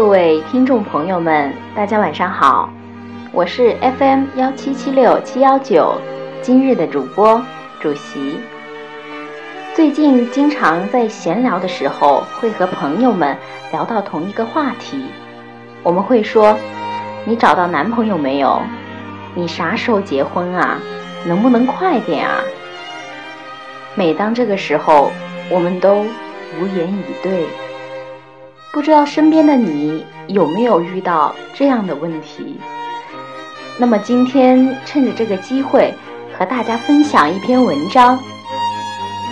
各位听众朋友们，大家晚上好，我是 FM 幺七七六七幺九今日的主播主席。最近经常在闲聊的时候，会和朋友们聊到同一个话题，我们会说：“你找到男朋友没有？你啥时候结婚啊？能不能快点啊？”每当这个时候，我们都无言以对。不知道身边的你有没有遇到这样的问题？那么今天趁着这个机会，和大家分享一篇文章：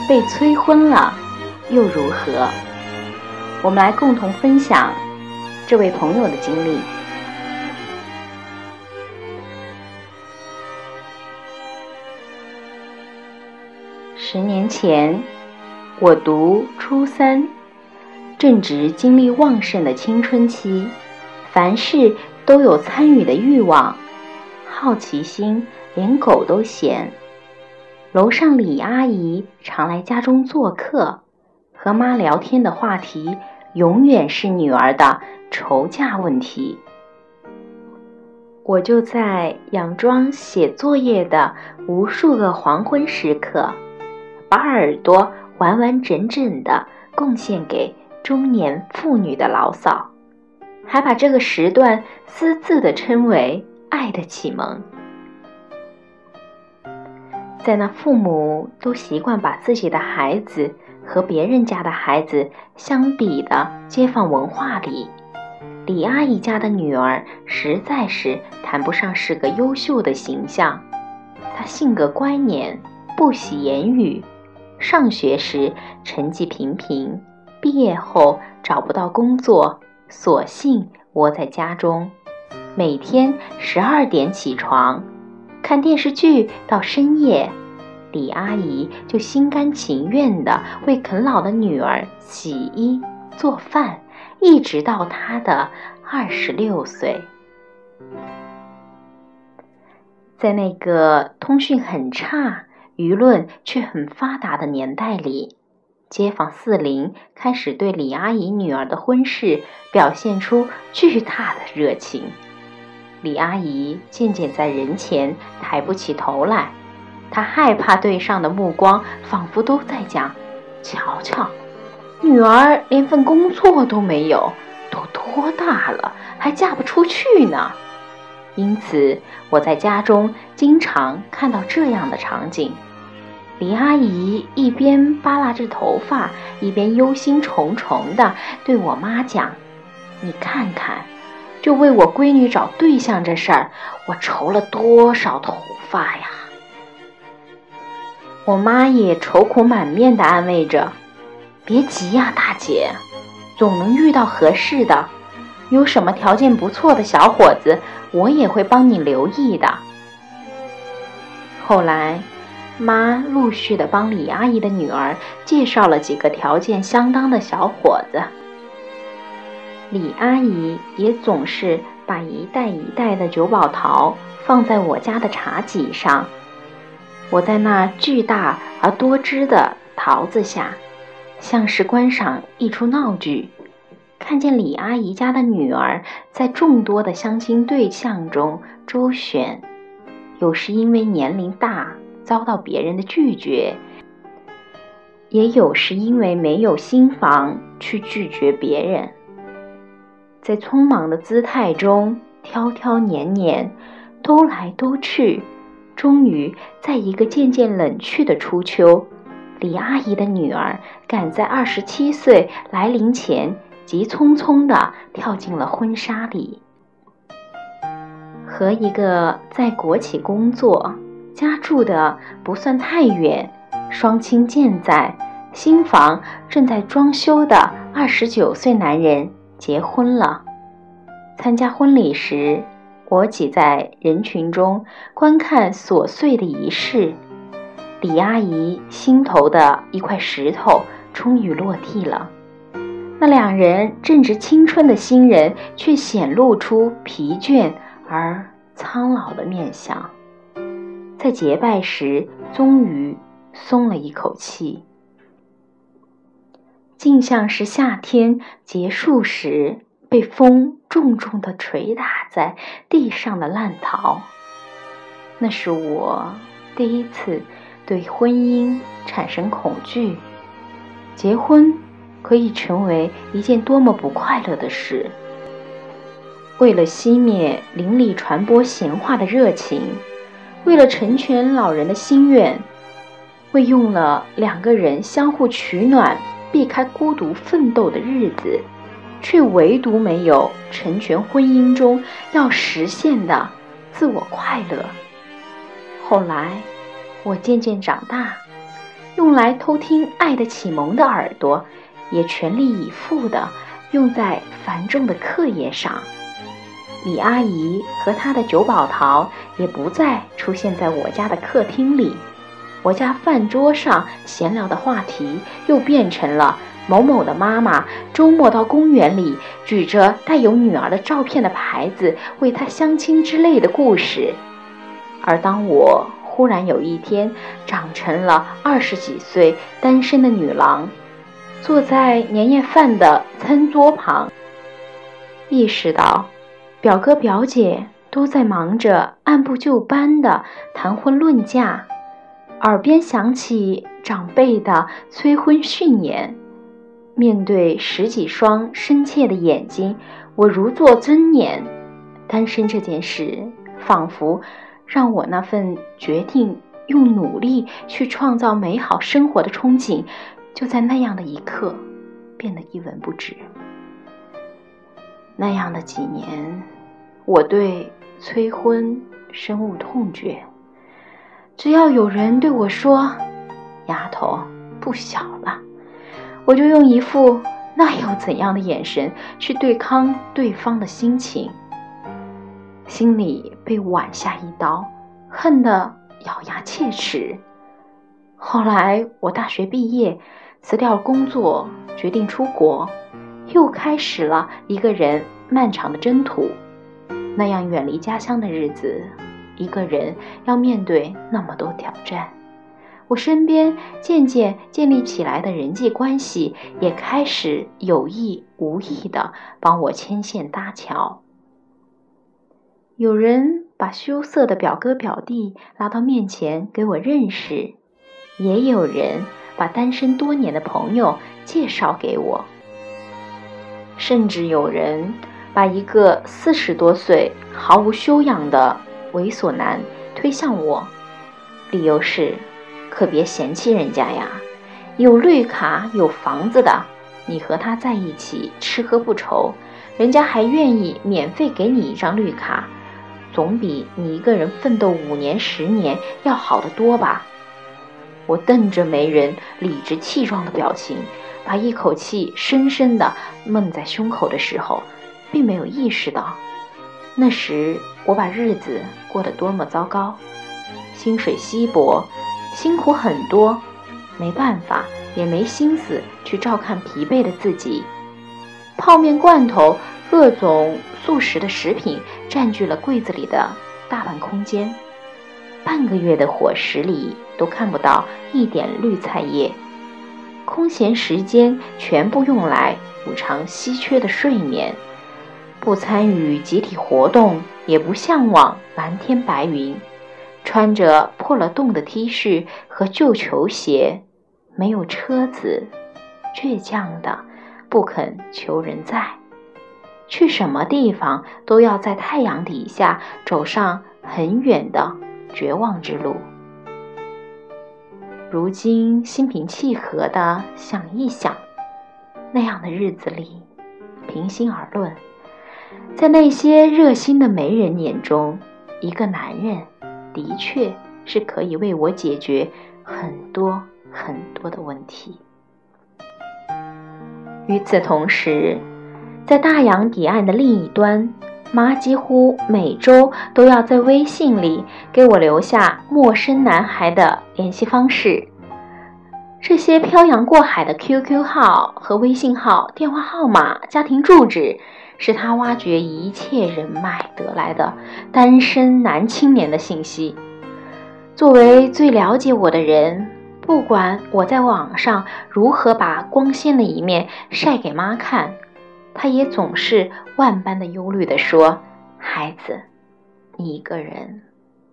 被催婚了又如何？我们来共同分享这位朋友的经历。十年前，我读初三。正值精力旺盛的青春期，凡事都有参与的欲望，好奇心连狗都嫌。楼上李阿姨常来家中做客，和妈聊天的话题永远是女儿的愁嫁问题。我就在佯装写作业的无数个黄昏时刻，把耳朵完完整整的贡献给。中年妇女的牢骚，还把这个时段私自的称为“爱的启蒙”。在那父母都习惯把自己的孩子和别人家的孩子相比的街坊文化里，李阿姨家的女儿实在是谈不上是个优秀的形象。她性格乖黏，不喜言语，上学时成绩平平。毕业后找不到工作，索性窝在家中，每天十二点起床，看电视剧到深夜。李阿姨就心甘情愿地为啃老的女儿洗衣做饭，一直到她的二十六岁。在那个通讯很差、舆论却很发达的年代里。街坊四邻开始对李阿姨女儿的婚事表现出巨大的热情，李阿姨渐渐在人前抬不起头来，她害怕对上的目光仿佛都在讲：“瞧瞧，女儿连份工作都没有，都多大了还嫁不出去呢？”因此，我在家中经常看到这样的场景。李阿姨一边扒拉着头发，一边忧心忡忡地对我妈讲：“你看看，就为我闺女找对象这事儿，我愁了多少头发呀！”我妈也愁苦满面地安慰着：“别急呀，大姐，总能遇到合适的。有什么条件不错的小伙子，我也会帮你留意的。”后来。妈陆续的帮李阿姨的女儿介绍了几个条件相当的小伙子，李阿姨也总是把一袋一袋的九宝桃放在我家的茶几上。我在那巨大而多汁的桃子下，像是观赏一出闹剧，看见李阿姨家的女儿在众多的相亲对象中周旋，有时因为年龄大。遭到别人的拒绝，也有时因为没有新房去拒绝别人，在匆忙的姿态中挑挑拣拣，兜来兜去，终于在一个渐渐冷去的初秋，李阿姨的女儿赶在二十七岁来临前，急匆匆地跳进了婚纱里，和一个在国企工作。家住的不算太远，双亲健在，新房正在装修的二十九岁男人结婚了。参加婚礼时，我挤在人群中观看琐碎的仪式。李阿姨心头的一块石头终于落地了。那两人正值青春的新人，却显露出疲倦而苍老的面相。在结拜时，终于松了一口气。竟像是夏天结束时被风重重地捶打在地上的烂桃。那是我第一次对婚姻产生恐惧。结婚可以成为一件多么不快乐的事！为了熄灭邻里传播闲话的热情，为了成全老人的心愿，为用了两个人相互取暖、避开孤独奋斗的日子，却唯独没有成全婚姻中要实现的自我快乐。后来，我渐渐长大，用来偷听爱的启蒙的耳朵，也全力以赴地用在繁重的课业上。李阿姨和她的九宝桃也不再出现在我家的客厅里，我家饭桌上闲聊的话题又变成了某某的妈妈周末到公园里举着带有女儿的照片的牌子为她相亲之类的故事。而当我忽然有一天长成了二十几岁单身的女郎，坐在年夜饭的餐桌旁，意识到。表哥表姐都在忙着按部就班的谈婚论嫁，耳边响起长辈的催婚训言。面对十几双深切的眼睛，我如坐尊碾。单身这件事，仿佛让我那份决定用努力去创造美好生活的憧憬，就在那样的一刻变得一文不值。那样的几年，我对催婚深恶痛绝。只要有人对我说“丫头不小了”，我就用一副那又怎样的眼神去对抗对方的心情，心里被剜下一刀，恨得咬牙切齿。后来我大学毕业，辞掉工作，决定出国，又开始了一个人。漫长的征途，那样远离家乡的日子，一个人要面对那么多挑战。我身边渐渐建立起来的人际关系，也开始有意无意的帮我牵线搭桥。有人把羞涩的表哥表弟拉到面前给我认识，也有人把单身多年的朋友介绍给我，甚至有人。把一个四十多岁、毫无修养的猥琐男推向我，理由是：可别嫌弃人家呀，有绿卡、有房子的，你和他在一起吃喝不愁，人家还愿意免费给你一张绿卡，总比你一个人奋斗五年、十年要好得多吧？我瞪着媒人理直气壮的表情，把一口气深深的闷在胸口的时候。并没有意识到，那时我把日子过得多么糟糕，薪水稀薄，辛苦很多，没办法，也没心思去照看疲惫的自己。泡面、罐头、各种速食的食品占据了柜子里的大半空间，半个月的伙食里都看不到一点绿菜叶，空闲时间全部用来补偿稀缺的睡眠。不参与集体活动，也不向往蓝天白云，穿着破了洞的 T 恤和旧球鞋，没有车子，倔强的不肯求人在，去什么地方都要在太阳底下走上很远的绝望之路。如今心平气和的想一想，那样的日子里，平心而论。在那些热心的媒人眼中，一个男人的确是可以为我解决很多很多的问题。与此同时，在大洋彼岸的另一端，妈几乎每周都要在微信里给我留下陌生男孩的联系方式。这些漂洋过海的 QQ 号和微信号、电话号码、家庭住址。是他挖掘一切人脉得来的单身男青年的信息。作为最了解我的人，不管我在网上如何把光鲜的一面晒给妈看，他也总是万般的忧虑地说：“孩子，你一个人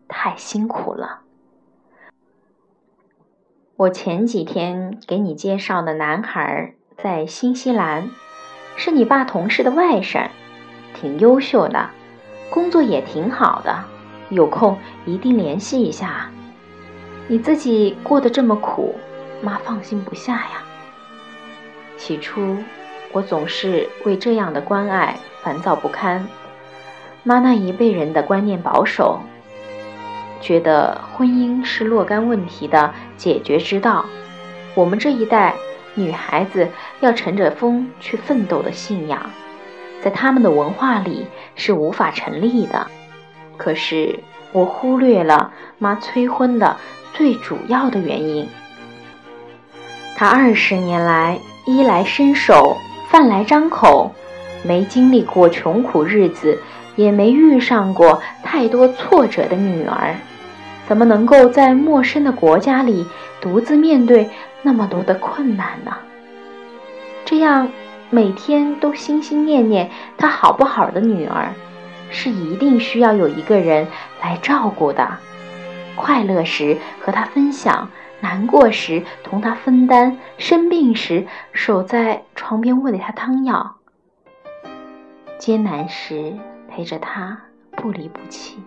太辛苦了。”我前几天给你介绍的男孩在新西兰，是你爸同事的外甥，挺优秀的，工作也挺好的，有空一定联系一下。你自己过得这么苦，妈放心不下呀。起初，我总是为这样的关爱烦躁不堪。妈那一辈人的观念保守。觉得婚姻是若干问题的解决之道，我们这一代女孩子要乘着风去奋斗的信仰，在他们的文化里是无法成立的。可是我忽略了妈催婚的最主要的原因。她二十年来衣来伸手，饭来张口，没经历过穷苦日子，也没遇上过太多挫折的女儿。怎么能够在陌生的国家里独自面对那么多的困难呢？这样每天都心心念念她好不好的女儿，是一定需要有一个人来照顾的。快乐时和她分享，难过时同他分担，生病时守在床边喂他汤药，艰难时陪着他不离不弃。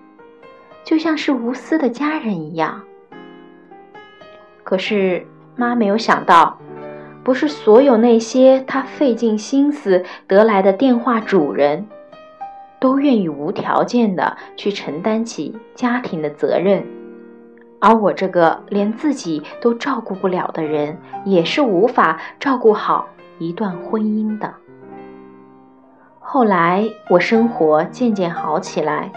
就像是无私的家人一样。可是妈没有想到，不是所有那些她费尽心思得来的电话主人，都愿意无条件的去承担起家庭的责任，而我这个连自己都照顾不了的人，也是无法照顾好一段婚姻的。后来我生活渐渐好起来。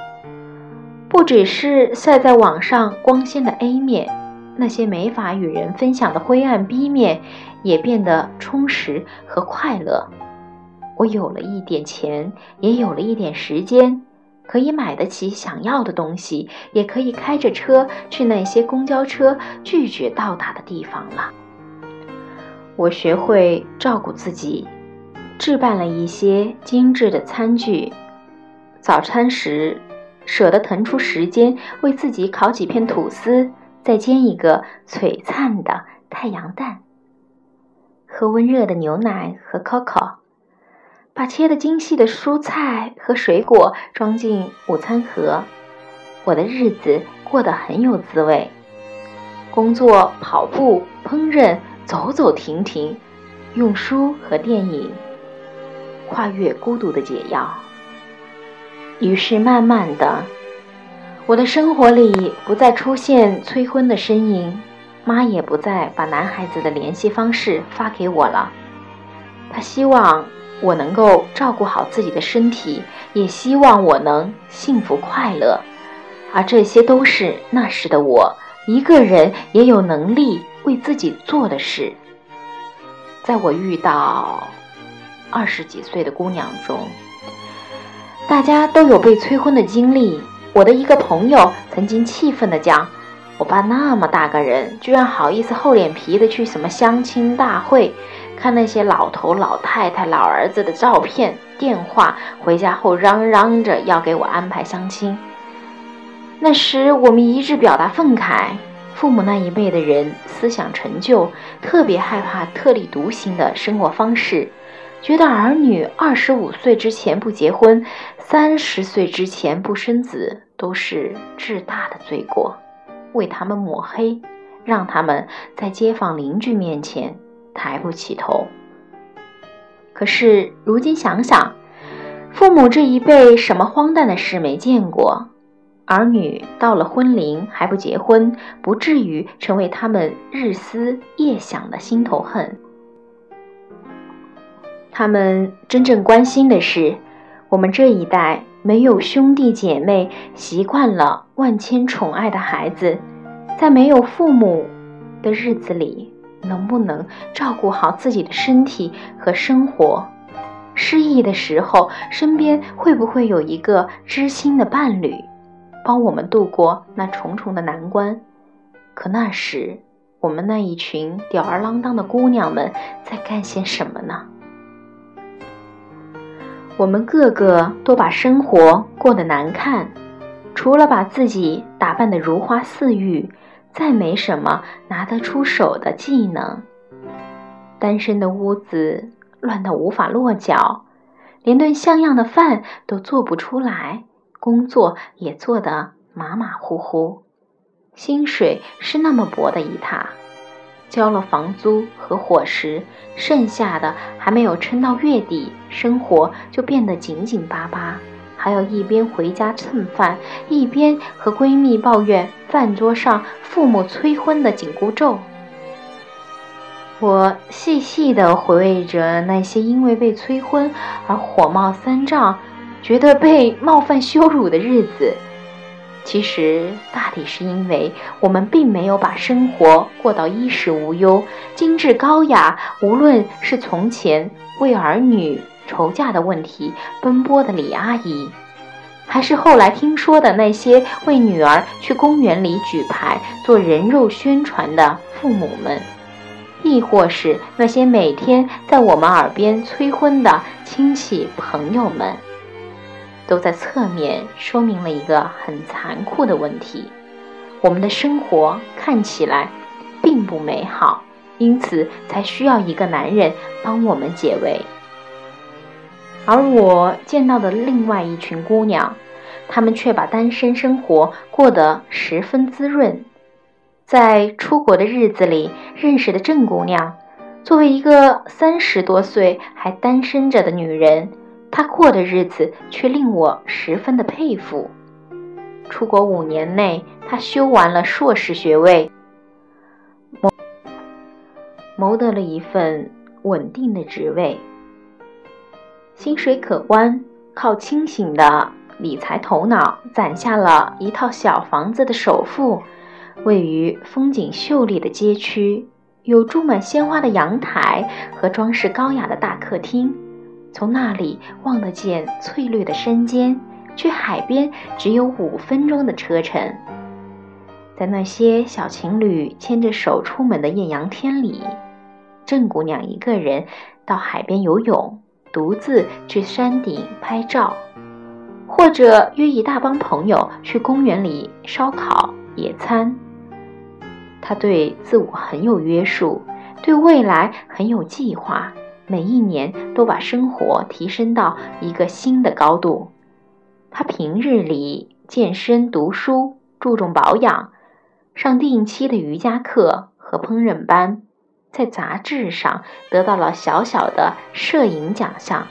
不只是晒在网上光鲜的 A 面，那些没法与人分享的灰暗 B 面也变得充实和快乐。我有了一点钱，也有了一点时间，可以买得起想要的东西，也可以开着车去那些公交车拒绝到达的地方了。我学会照顾自己，置办了一些精致的餐具，早餐时。舍得腾出时间为自己烤几片吐司，再煎一个璀璨的太阳蛋，喝温热的牛奶和 coco，把切得精细的蔬菜和水果装进午餐盒，我的日子过得很有滋味。工作、跑步、烹饪、走走停停，用书和电影，跨越孤独的解药。于是，慢慢的，我的生活里不再出现催婚的身影，妈也不再把男孩子的联系方式发给我了。她希望我能够照顾好自己的身体，也希望我能幸福快乐，而这些都是那时的我一个人也有能力为自己做的事。在我遇到二十几岁的姑娘中。大家都有被催婚的经历。我的一个朋友曾经气愤地讲：“我爸那么大个人，居然好意思厚脸皮的去什么相亲大会，看那些老头老太太、老儿子的照片、电话，回家后嚷嚷着要给我安排相亲。”那时我们一致表达愤慨：父母那一辈的人思想陈旧，特别害怕特立独行的生活方式。觉得儿女二十五岁之前不结婚，三十岁之前不生子，都是至大的罪过，为他们抹黑，让他们在街坊邻居面前抬不起头。可是如今想想，父母这一辈什么荒诞的事没见过，儿女到了婚龄还不结婚，不至于成为他们日思夜想的心头恨。他们真正关心的是，我们这一代没有兄弟姐妹、习惯了万千宠爱的孩子，在没有父母的日子里，能不能照顾好自己的身体和生活？失意的时候，身边会不会有一个知心的伴侣，帮我们度过那重重的难关？可那时，我们那一群吊儿郎当的姑娘们在干些什么呢？我们个个都把生活过得难看，除了把自己打扮得如花似玉，再没什么拿得出手的技能。单身的屋子乱得无法落脚，连顿像样的饭都做不出来，工作也做得马马虎虎，薪水是那么薄的一沓，交了房租和伙食，剩下的还没有撑到月底，生活就变得紧紧巴巴，还要一边回家蹭饭，一边和闺蜜抱怨饭桌上父母催婚的紧箍咒。我细细地回味着那些因为被催婚而火冒三丈、觉得被冒犯羞辱的日子。其实，大抵是因为我们并没有把生活过到衣食无忧、精致高雅。无论是从前为儿女愁嫁的问题奔波的李阿姨，还是后来听说的那些为女儿去公园里举牌做人肉宣传的父母们。亦或是那些每天在我们耳边催婚的亲戚朋友们，都在侧面说明了一个很残酷的问题：我们的生活看起来并不美好，因此才需要一个男人帮我们解围。而我见到的另外一群姑娘，她们却把单身生活过得十分滋润。在出国的日子里认识的郑姑娘，作为一个三十多岁还单身着的女人，她过的日子却令我十分的佩服。出国五年内，她修完了硕士学位，谋谋得了一份稳定的职位，薪水可观，靠清醒的理财头脑攒下了一套小房子的首付。位于风景秀丽的街区，有种满鲜花的阳台和装饰高雅的大客厅。从那里望得见翠绿的山间，去海边只有五分钟的车程。在那些小情侣牵着手出门的艳阳天里，郑姑娘一个人到海边游泳，独自去山顶拍照，或者约一大帮朋友去公园里烧烤野餐。他对自我很有约束，对未来很有计划，每一年都把生活提升到一个新的高度。他平日里健身、读书，注重保养，上定期的瑜伽课和烹饪班，在杂志上得到了小小的摄影奖项。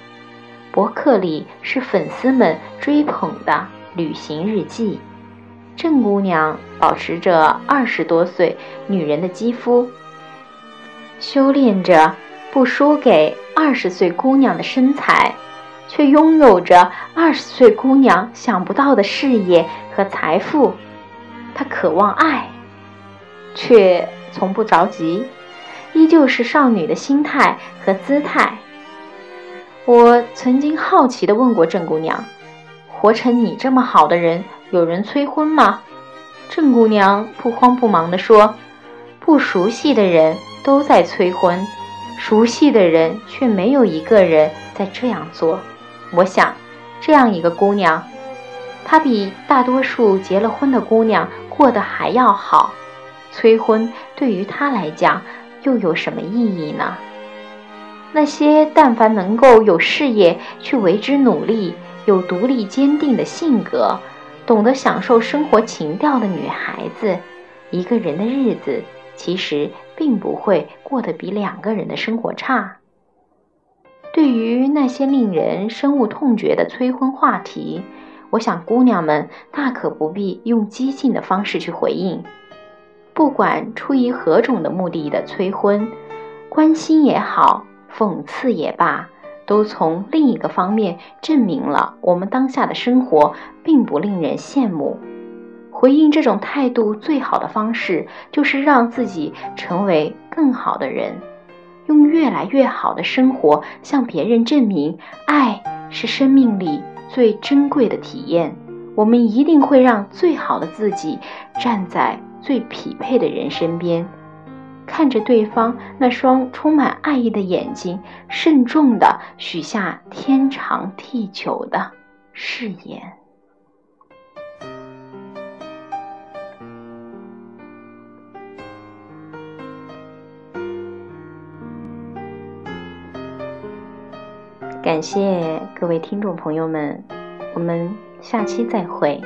博客里是粉丝们追捧的旅行日记。郑姑娘保持着二十多岁女人的肌肤，修炼着不输给二十岁姑娘的身材，却拥有着二十岁姑娘想不到的事业和财富。她渴望爱，却从不着急，依旧是少女的心态和姿态。我曾经好奇地问过郑姑娘：“活成你这么好的人。”有人催婚吗？郑姑娘不慌不忙地说：“不熟悉的人都在催婚，熟悉的人却没有一个人在这样做。我想，这样一个姑娘，她比大多数结了婚的姑娘过得还要好。催婚对于她来讲又有什么意义呢？那些但凡能够有事业去为之努力、有独立坚定的性格。”懂得享受生活情调的女孩子，一个人的日子其实并不会过得比两个人的生活差。对于那些令人深恶痛绝的催婚话题，我想姑娘们大可不必用激进的方式去回应。不管出于何种的目的的催婚，关心也好，讽刺也罢。都从另一个方面证明了我们当下的生活并不令人羡慕。回应这种态度最好的方式，就是让自己成为更好的人，用越来越好的生活向别人证明，爱是生命里最珍贵的体验。我们一定会让最好的自己站在最匹配的人身边。看着对方那双充满爱意的眼睛，慎重地许下天长地久的誓言。感谢各位听众朋友们，我们下期再会。